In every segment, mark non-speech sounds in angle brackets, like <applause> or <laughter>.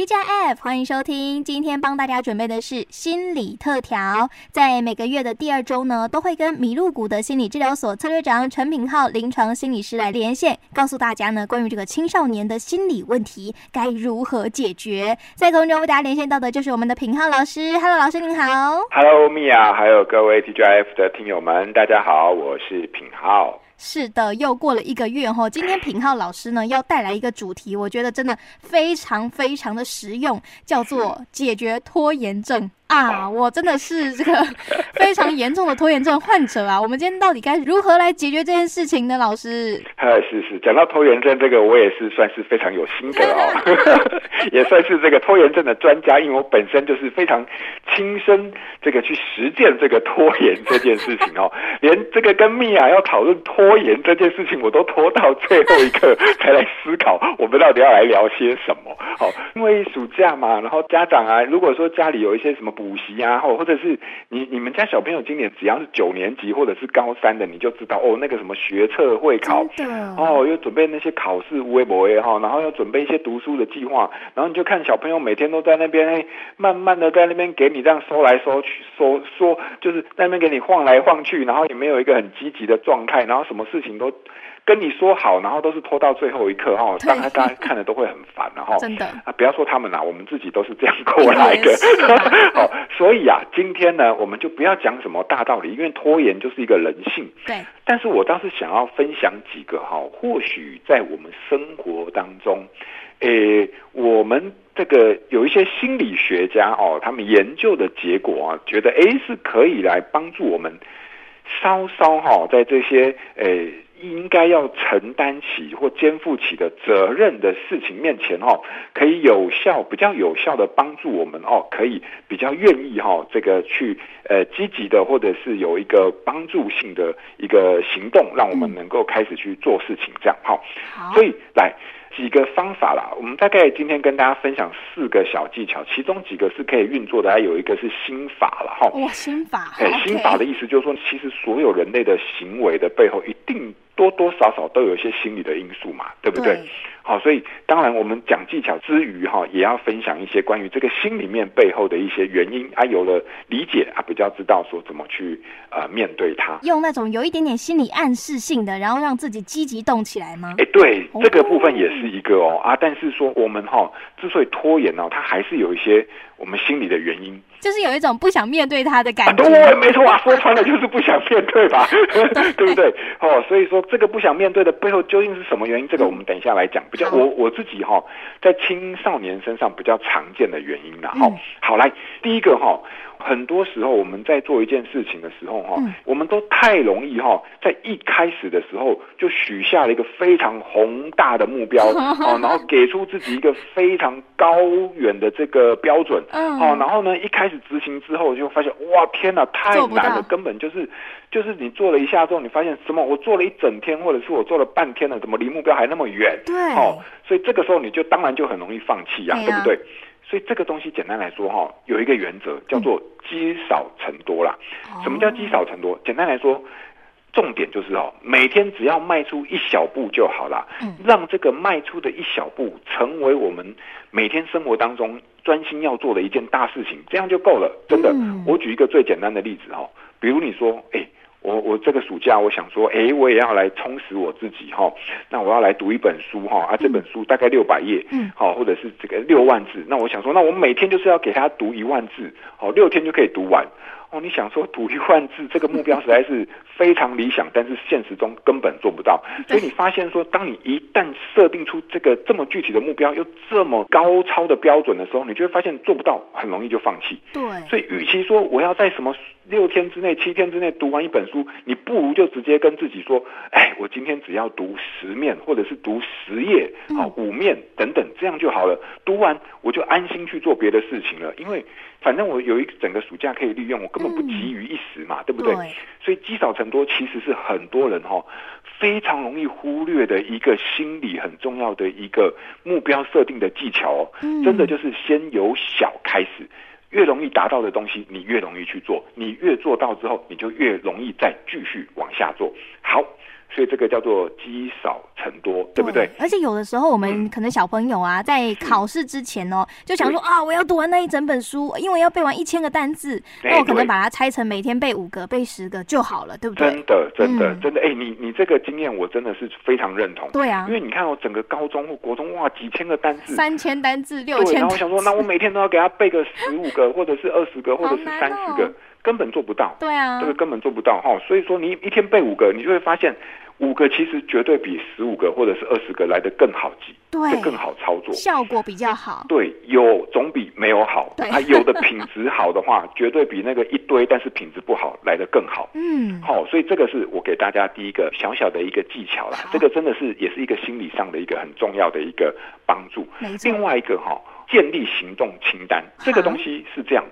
T J F，欢迎收听。今天帮大家准备的是心理特调，在每个月的第二周呢，都会跟麋鹿谷的心理治疗所策略长陈品浩临床心理师来连线，告诉大家呢，关于这个青少年的心理问题该如何解决。在空中为大家连线到的就是我们的品浩老师，Hello，老师您好。Hello，米娅，还有各位 T J F 的听友们，大家好，我是品浩。是的，又过了一个月哈，今天品浩老师呢要带来一个主题，我觉得真的非常非常的实用，叫做解决拖延症。啊，我真的是这个 <laughs> 非常严重的拖延症患者啊！我们今天到底该如何来解决这件事情呢？老师，呃，<laughs> 是是，讲到拖延症这个，我也是算是非常有心得哦，<laughs> 也算是这个拖延症的专家，因为我本身就是非常亲身这个去实践这个拖延这件事情哦，连这个跟米娅要讨论拖延这件事情，我都拖到最后一刻才来思考，我们到底要来聊些什么？好，因为暑假嘛，然后家长啊，如果说家里有一些什么。补习啊，或或者是你你们家小朋友今年只要是九年级或者是高三的，你就知道哦，那个什么学测会考哦，又准备那些考试微博也哈，然后又准备一些读书的计划，然后你就看小朋友每天都在那边慢慢的在那边给你这样说来说去说说，就是在那边给你晃来晃去，然后也没有一个很积极的状态，然后什么事情都。跟你说好，然后都是拖到最后一刻哈，当然大家看了都会很烦，然后真的啊，不要说他们啦，我们自己都是这样过来的。<laughs> 好，<laughs> 所以啊，今天呢，我们就不要讲什么大道理，因为拖延就是一个人性。对，但是我倒是想要分享几个哈，或许在我们生活当中，诶，我们这个有一些心理学家哦，他们研究的结果啊，觉得诶是可以来帮助我们稍稍哈，在这些诶。应该要承担起或肩负起的责任的事情面前，哦，可以有效、比较有效的帮助我们，哦，可以比较愿意，哈，这个去呃积极的，或者是有一个帮助性的一个行动，让我们能够开始去做事情，这样，好，所以来。几个方法啦，我们大概今天跟大家分享四个小技巧，其中几个是可以运作的，还有一个是心法了哈。哇，心法！哎，心法的意思就是说，其实所有人类的行为的背后，一定多多少少都有一些心理的因素嘛，对不对？对好，所以当然我们讲技巧之余哈，也要分享一些关于这个心里面背后的一些原因啊，有了理解啊，比较知道说怎么去呃面对它。用那种有一点点心理暗示性的，然后让自己积极动起来吗？哎，对，这个部分也是一个哦啊，但是说我们哈之所以拖延呢，它还是有一些我们心理的原因。就是有一种不想面对他的感觉，对、啊，没错啊，说穿了就是不想面对吧，<laughs> 对不对？哦，所以说这个不想面对的背后究竟是什么原因？这个我们等一下来讲。比较我我自己哈，在青少年身上比较常见的原因啦。好，好来，第一个哈。很多时候我们在做一件事情的时候，哈、嗯，我们都太容易哈，在一开始的时候就许下了一个非常宏大的目标，<laughs> 哦，然后给出自己一个非常高远的这个标准，嗯，哦，然后呢，一开始执行之后就发现，哇，天哪，太难了，根本就是就是你做了一下之后，你发现什么？我做了一整天，或者是我做了半天了，怎么离目标还那么远？对，哦，所以这个时候你就当然就很容易放弃呀、啊，对不对？所以这个东西简单来说哈，有一个原则叫做积少成多啦。什么叫积少成多？简单来说，重点就是哦，每天只要迈出一小步就好了。让这个迈出的一小步成为我们每天生活当中专心要做的一件大事情，这样就够了。真的，我举一个最简单的例子哈，比如你说，哎。我我这个暑假，我想说，哎，我也要来充实我自己哈。那我要来读一本书哈，啊，这本书大概六百页，嗯，好，或者是这个六万字。那我想说，那我每天就是要给他读一万字，好，六天就可以读完。哦，你想说读一万字这个目标实在是非常理想，但是现实中根本做不到。<laughs> 所以你发现说，当你一旦设定出这个这么具体的目标，又这么高超的标准的时候，你就会发现做不到，很容易就放弃。对。所以，与其说我要在什么六天之内、七天之内读完一本书，你不如就直接跟自己说：哎，我今天只要读十面，或者是读十页，好，五面等等，这样就好了。读完我就安心去做别的事情了，因为。反正我有一整个暑假可以利用，我根本不急于一时嘛，嗯、对不对？对，所以积少成多其实是很多人哈、哦、非常容易忽略的一个心理很重要的一个目标设定的技巧哦。嗯、真的就是先由小开始，越容易达到的东西，你越容易去做，你越做到之后，你就越容易再继续往下做。好，所以这个叫做积少成多，对不对？而且有的时候我们可能小朋友啊，在考试之前哦，就想说啊，我要读完那一整本书，因为要背完一千个单字，那我可能把它拆成每天背五个、背十个就好了，对不对？真的，真的，真的，哎，你你这个经验我真的是非常认同。对啊，因为你看哦，整个高中或国中哇，几千个单字，三千单字、六千，然后我想说，那我每天都要给他背个十五个，<laughs> 或者是二十个，或者是三十个。根本做不到，对啊，这个根本做不到哈。所以说，你一天背五个，你就会发现五个其实绝对比十五个或者是二十个来得更好记，对，更好操作，效果比较好。对，有总比没有好。对，它有的品质好的话，<laughs> 绝对比那个一堆但是品质不好来得更好。嗯，好，所以这个是我给大家第一个小小的一个技巧啦。这个真的是也是一个心理上的一个很重要的一个帮助。另外一个哈，建立行动清单，这个东西是这样。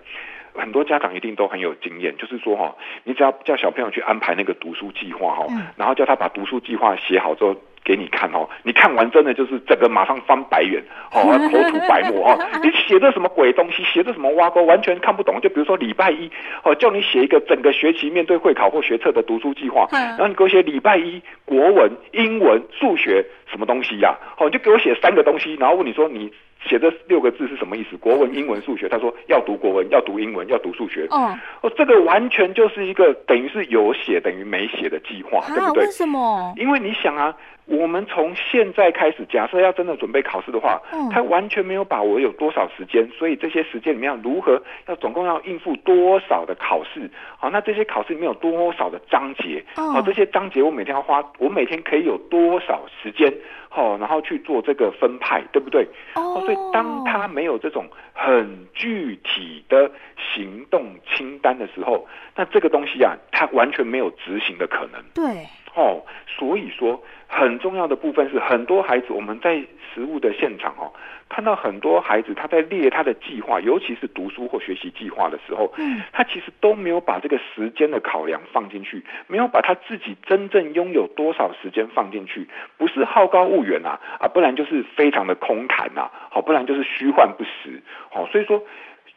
很多家长一定都很有经验，就是说哈，你只要叫小朋友去安排那个读书计划哈，然后叫他把读书计划写好之后给你看哦，你看完真的就是整个马上翻白眼哦，<laughs> 口吐白沫哦，你写的什么鬼东西，写的什么挖沟，完全看不懂。就比如说礼拜一哦，叫你写一个整个学期面对会考或学测的读书计划，然后你给我写礼拜一国文、英文、数学什么东西呀？哦，你就给我写三个东西，然后问你说你。写这六个字是什么意思？国文、英文、数学。他说要读国文，要读英文，要读数学。哦，哦，这个完全就是一个等于是有写等于没写的计划，啊、对不对？为什么？因为你想啊。我们从现在开始，假设要真的准备考试的话，嗯，他完全没有把握有多少时间，所以这些时间里面要如何要总共要应付多少的考试？好，那这些考试里面有多少的章节？好，这些章节我每天要花，我每天可以有多少时间？好，然后去做这个分派，对不对？哦，所以当他没有这种很具体的行动清单的时候，那这个东西啊，他完全没有执行的可能。对。哦，所以说很重要的部分是，很多孩子我们在实物的现场哦，看到很多孩子他在列他的计划，尤其是读书或学习计划的时候，嗯，他其实都没有把这个时间的考量放进去，没有把他自己真正拥有多少时间放进去，不是好高骛远啊，啊，不然就是非常的空谈呐，好，不然就是虚幻不实，好，所以说。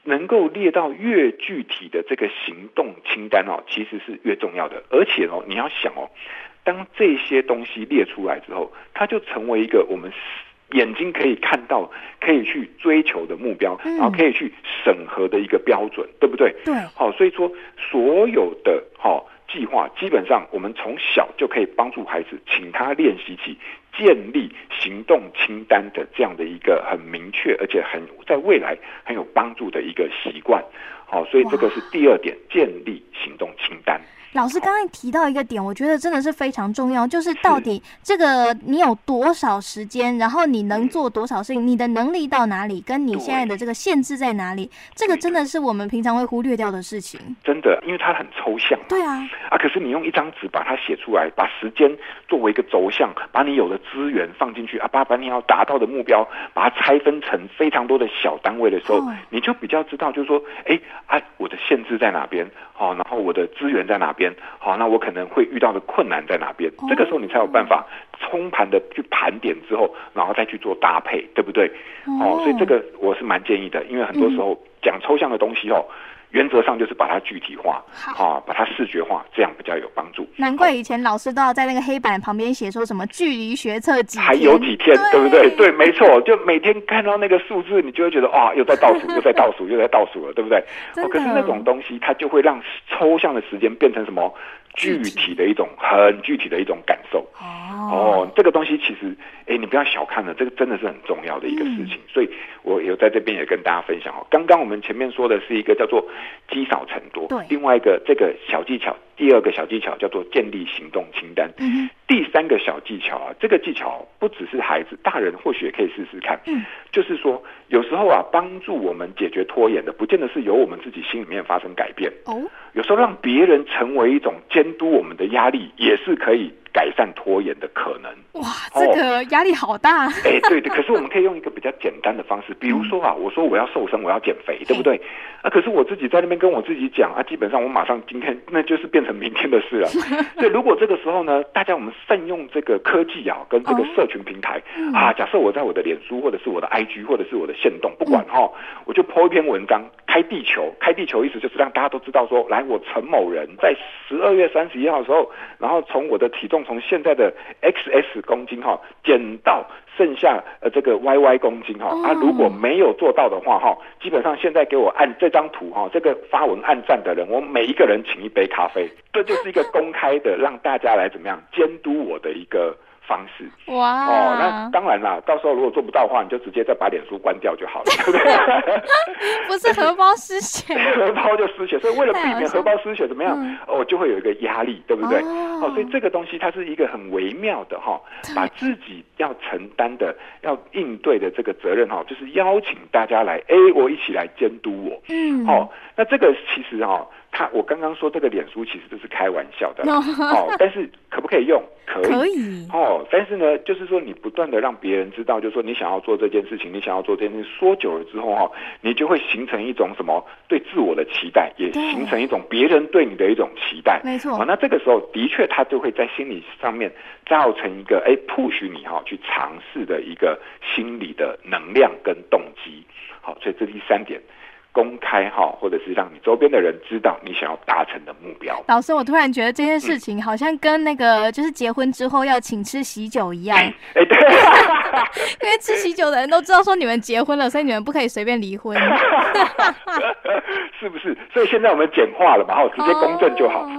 能够列到越具体的这个行动清单哦，其实是越重要的。而且哦，你要想哦，当这些东西列出来之后，它就成为一个我们眼睛可以看到、可以去追求的目标，然后可以去审核的一个标准，对不对？对。好，所以说所有的哈。计划基本上，我们从小就可以帮助孩子，请他练习起建立行动清单的这样的一个很明确，而且很在未来很有帮助的一个习惯。好，所以这个是第二点，建立行动清单。老师刚才提到一个点，我觉得真的是非常重要，就是到底这个你有多少时间，然后你能做多少事情，你的能力到哪里，跟你现在的这个限制在哪里，这个真的是我们平常会忽略掉的事情。真的，因为它很抽象。对啊。啊，可是你用一张纸把它写出来，把时间作为一个轴向，把你有的资源放进去啊，把把你要达到的目标，把它拆分成非常多的小单位的时候，你就比较知道，就是说，哎，啊，我的限制在哪边？好，然后我的资源在哪边？好，那我可能会遇到的困难在哪边？这个时候你才有办法冲盘的去盘点之后，然后再去做搭配，对不对？哦，所以这个我是蛮建议的，因为很多时候讲抽象的东西哦。原则上就是把它具体化，好，啊，把它视觉化，这样比较有帮助。难怪以前老师都要在那个黑板旁边写说什么距离学测几天，还有几天，对，对不对？对，没错，就每天看到那个数字，你就会觉得啊，又在倒数，又在倒数，又在倒数了，对不对？<laughs> 哦，可是那种东西，它就会让抽象的时间变成什么？具体的一种很具体的一种感受哦，这个东西其实，哎，你不要小看了，这个真的是很重要的一个事情。嗯、所以，我有在这边也跟大家分享哦。刚刚我们前面说的是一个叫做积少成多，对，另外一个这个小技巧，第二个小技巧叫做建立行动清单。嗯，第三个小技巧啊，这个技巧不只是孩子，大人或许也可以试试看。嗯，就是说，有时候啊，帮助我们解决拖延的，不见得是由我们自己心里面发生改变哦。有时候让别人成为一种监督我们的压力，也是可以改善拖延的可能。哇，这个压力好大。哎、欸，对的。可是我们可以用一个比较简单的方式，比如说啊，我说我要瘦身，我要减肥，对不对？啊，可是我自己在那边跟我自己讲啊，基本上我马上今天 <laughs> 那就是变成明天的事了。<laughs> 所以如果这个时候呢，大家我们善用这个科技啊，跟这个社群平台、哦、啊，假设我在我的脸书或者是我的 IG 或者是我的线动，不管哈、哦，我就 po 一篇文章。开地球，开地球意思就是让大家都知道说，来，我陈某人在十二月三十一号的时候，然后从我的体重从现在的 XS 公斤哈减到剩下呃这个 YY 公斤哈，啊如果没有做到的话哈，基本上现在给我按这张图哈，这个发文按赞的人，我每一个人请一杯咖啡，这就是一个公开的让大家来怎么样监督我的一个。方式哇哦，那当然啦，到时候如果做不到的话，你就直接再把脸书关掉就好了，对不对？不是荷包失血，<laughs> <laughs> 荷包就失血，所以为了避免荷包失血，怎么样？嗯、哦，就会有一个压力，对不对？哦，哦，所以这个东西它是一个很微妙的哈、哦，把自己要承担的、要应对的这个责任哈、哦，就是邀请大家来，哎，我一起来监督我，嗯，好、哦，那这个其实哈、哦。他我刚刚说这个脸书其实都是开玩笑的哦，但是可不可以用？可以，可以哦。但是呢，就是说你不断的让别人知道，就是说你想要做这件事情，你想要做这件事情，说久了之后哈，你就会形成一种什么对自我的期待，也形成一种别人对你的一种期待。没错。那这个时候的确，他就会在心理上面造成一个哎 push 你哈去尝试的一个心理的能量跟动机。好，所以这第三点。公开哈，或者是让你周边的人知道你想要达成的目标。老师，我突然觉得这件事情好像跟那个就是结婚之后要请吃喜酒一样。哎、欸，对，<laughs> 因为吃喜酒的人都知道说你们结婚了，所以你们不可以随便离婚。<laughs> 是不是？所以现在我们简化了嘛，好，直接公证就好。哦、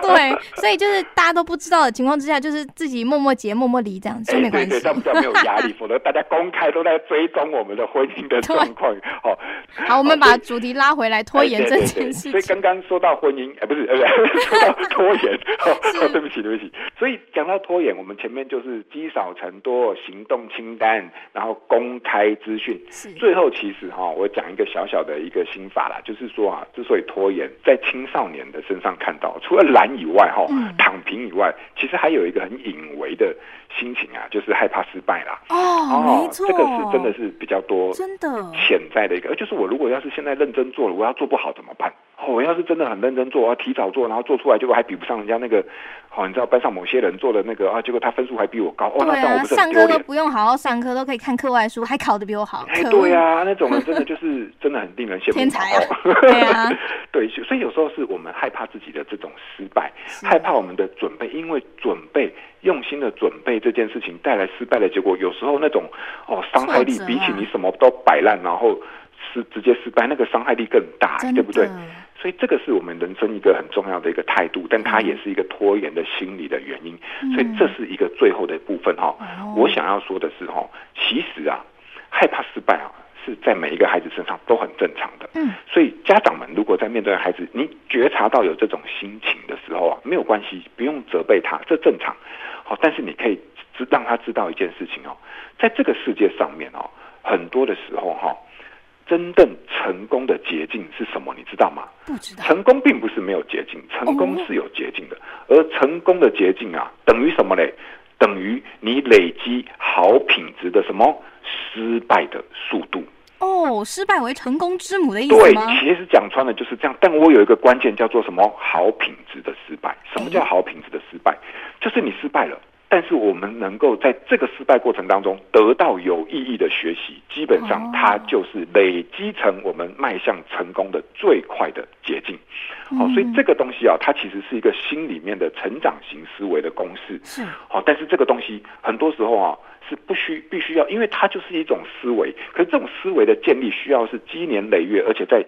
对，所以就是大家都不知道的情况之下，就是自己默默结、默默离这样子，就没关系。对对，这样比较没有压力，<laughs> 否则大家公开都在追踪我们的婚姻的状况。好，好，我们把。把主题拉回来，拖延这件事情。所以刚刚说到婚姻，哎，不是，<laughs> 呃，说到 <laughs> 拖延，哦，<laughs> 对不起，对不起。所以讲到拖延，我们前面就是积少成多，行动清单，然后公开资讯。是。最后其实哈，我讲一个小小的一个心法啦，就是说啊，之所以拖延，在青少年的身上看到，除了懒以外，哈，躺平以外，其实还有一个很隐微的心情啊，就是害怕失败啦。哦，没错，这个是真的是比较多，真的潜在的一个，就是我如果要是。现在认真做了，我要做不好怎么办？哦，我要是真的很认真做，我要提早做，然后做出来结果还比不上人家那个，好、哦，你知道班上某些人做的那个啊，结果他分数还比我高。哦，那这样我不？上课都不用好好上课，都可以看课外书，还考得比我好。哎，对、啊，那种人真的 <laughs> 就是真的很令人羡慕。天才啊！<laughs> 对啊，<laughs> 对，所以有时候是我们害怕自己的这种失败，害怕我们的准备，因为准备用心的准备这件事情带来失败的结果，有时候那种哦伤害力比起你什么都摆烂，然后。是直接失败，那个伤害力更大，对不对？所以这个是我们人生一个很重要的一个态度，但它也是一个拖延的心理的原因。嗯、所以这是一个最后的部分哈。嗯、我想要说的是哈，其实啊，害怕失败啊，是在每一个孩子身上都很正常的。嗯。所以家长们如果在面对孩子，你觉察到有这种心情的时候啊，没有关系，不用责备他，这正常。好，但是你可以知让他知道一件事情哦，在这个世界上面哦，很多的时候哈。真正成功的捷径是什么？你知道吗？不知道。成功并不是没有捷径，成功是有捷径的。哦、而成功的捷径啊，等于什么嘞？等于你累积好品质的什么失败的速度。哦，失败为成功之母的意思吗？对，其实讲穿了就是这样。但我有一个关键叫做什么？好品质的失败。什么叫好品质的失败？哎、就是你失败了。但是我们能够在这个失败过程当中得到有意义的学习，基本上它就是累积成我们迈向成功的最快的捷径。好，所以这个东西啊，它其实是一个心里面的成长型思维的公式。是。好，但是这个东西很多时候啊是不需必须要，因为它就是一种思维。可是这种思维的建立需要是积年累月，而且在。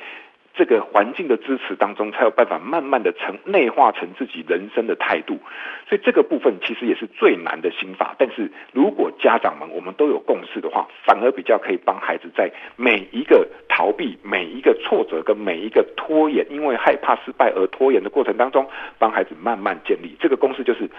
这个环境的支持当中，才有办法慢慢的成内化成自己人生的态度，所以这个部分其实也是最难的心法。但是如果家长们我们都有共识的话，反而比较可以帮孩子在每一个逃避、每一个挫折跟每一个拖延，因为害怕失败而拖延的过程当中，帮孩子慢慢建立这个公式，就是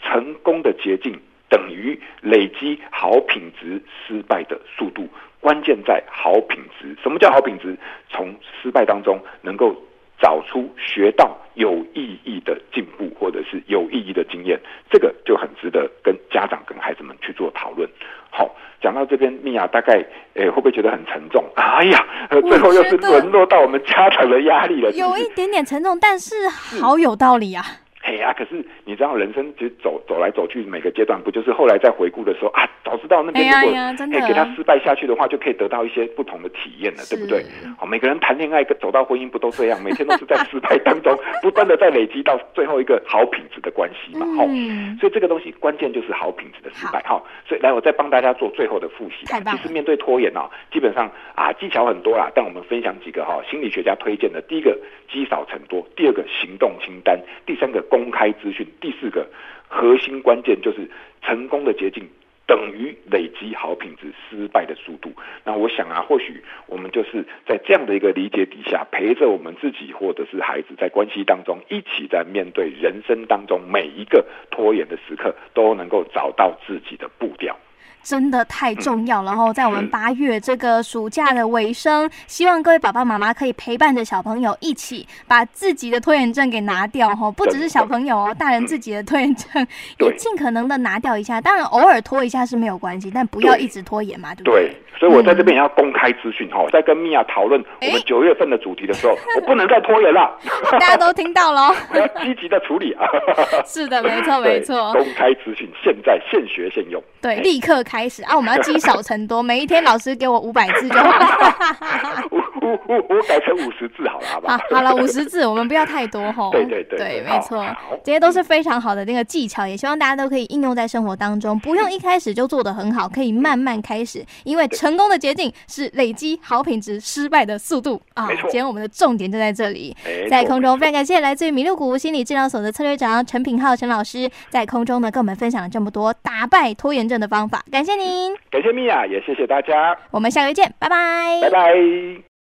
成功的捷径等于累积好品质失败的速度。关键在好品质。什么叫好品质？从失败当中能够找出学到有意义的进步，或者是有意义的经验，这个就很值得跟家长、跟孩子们去做讨论。好，讲到这边，米娅大概诶会不会觉得很沉重？哎呀，最后又是沦落到我们家长的压力了？有一点点沉重，但是好有道理啊。嘿啊，可是你知道，人生其实走走来走去，每个阶段不就是后来在回顾的时候啊，早知道那边如果哎给他失败下去的话，就可以得到一些不同的体验了，对不对？好，每个人谈恋爱跟走到婚姻不都这样，每天都是在失败当中 <laughs> 不断的在累积到最后一个好品质的关系嘛，好、嗯，所以这个东西关键就是好品质的失败，好，所以来我再帮大家做最后的复习，其实面对拖延啊，基本上啊技巧很多啦，但我们分享几个哈，心理学家推荐的，第一个积少成多，第二个行动清单，第三个。公开资讯，第四个核心关键就是成功的捷径等于累积好品质失败的速度。那我想啊，或许我们就是在这样的一个理解底下，陪着我们自己或者是孩子在关系当中，一起在面对人生当中每一个拖延的时刻，都能够找到自己的步调。真的太重要，然后在我们八月这个暑假的尾声，希望各位爸爸妈妈可以陪伴着小朋友一起把自己的拖延症给拿掉 <laughs> 哈，不只是小朋友哦，大人自己的拖延症也尽可能的拿掉一下。当然偶尔拖一下是没有关系，但不要一直拖延嘛，对不对？对，所以我在这边也要公开资讯哈，在跟米娅讨论我们九月份的主题的时候，<laughs> 我不能再拖延了。大家都听到了，<laughs> 我要积极的处理啊。是的，没错没错，公开资讯，现在现学现用，对，立刻开。始啊！我们要积少成多，每一天老师给我五百字就好了。<laughs> 我 <laughs> 改成五十字好了，好吧？好了，五十字，我们不要太多吼。<laughs> 对对对，对，没错，这些都是非常好的那个技巧，也希望大家都可以应用在生活当中，不用一开始就做的很好，可以慢慢开始，因为成功的捷径是累积好品质，失败的速度。啊。今天我们的重点就在这里，在空中非常感谢来自于米露谷心理治疗所的策略长陈品浩陈老师，在空中呢跟我们分享了这么多打败拖延症的方法，感谢您，感谢米娅，也谢谢大家，我们下回见，拜拜，拜拜。